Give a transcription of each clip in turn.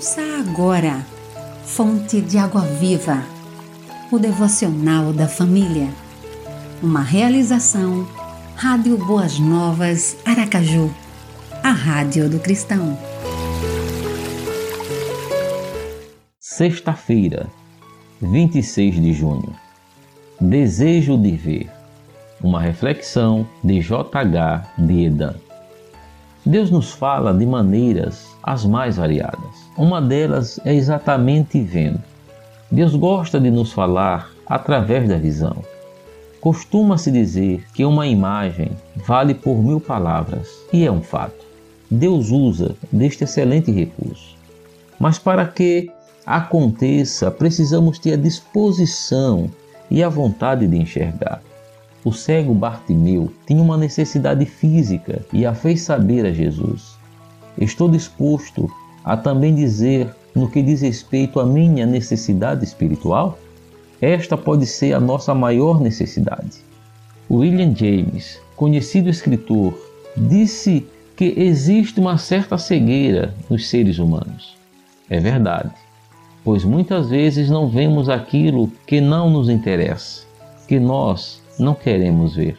Ouça agora, Fonte de Água Viva, o devocional da família. Uma realização, Rádio Boas Novas, Aracaju, a Rádio do Cristão. Sexta-feira, 26 de junho. Desejo de ver. Uma reflexão de J.H. de Edan. Deus nos fala de maneiras as mais variadas. Uma delas é exatamente vendo. Deus gosta de nos falar através da visão. Costuma-se dizer que uma imagem vale por mil palavras, e é um fato. Deus usa deste excelente recurso. Mas para que aconteça, precisamos ter a disposição e a vontade de enxergar. O cego Bartimeu tinha uma necessidade física e a fez saber a Jesus. Estou disposto a também dizer no que diz respeito à minha necessidade espiritual? Esta pode ser a nossa maior necessidade. William James, conhecido escritor, disse que existe uma certa cegueira nos seres humanos. É verdade, pois muitas vezes não vemos aquilo que não nos interessa, que nós não queremos ver.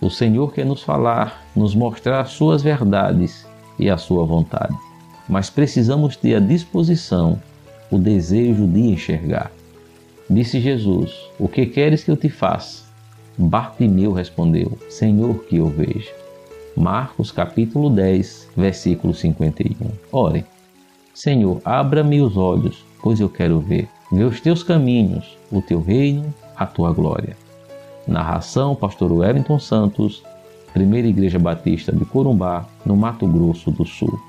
O Senhor quer nos falar, nos mostrar suas verdades e a sua vontade, mas precisamos ter a disposição, o desejo de enxergar. Disse Jesus: O que queres que eu te faça? Bartimeu respondeu: Senhor, que eu veja. Marcos capítulo 10, versículo 51. Ore, Senhor, abra-me os olhos, pois eu quero ver. Ver os teus caminhos, o teu reino, a tua glória. Narração: Pastor Wellington Santos, Primeira Igreja Batista de Corumbá, no Mato Grosso do Sul.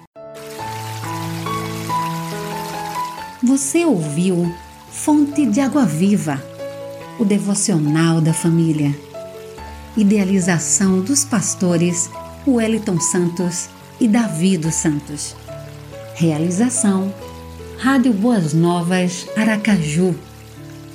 Você ouviu Fonte de Água Viva, o devocional da família. Idealização dos pastores Wellington Santos e Davi dos Santos. Realização: Rádio Boas Novas Aracaju,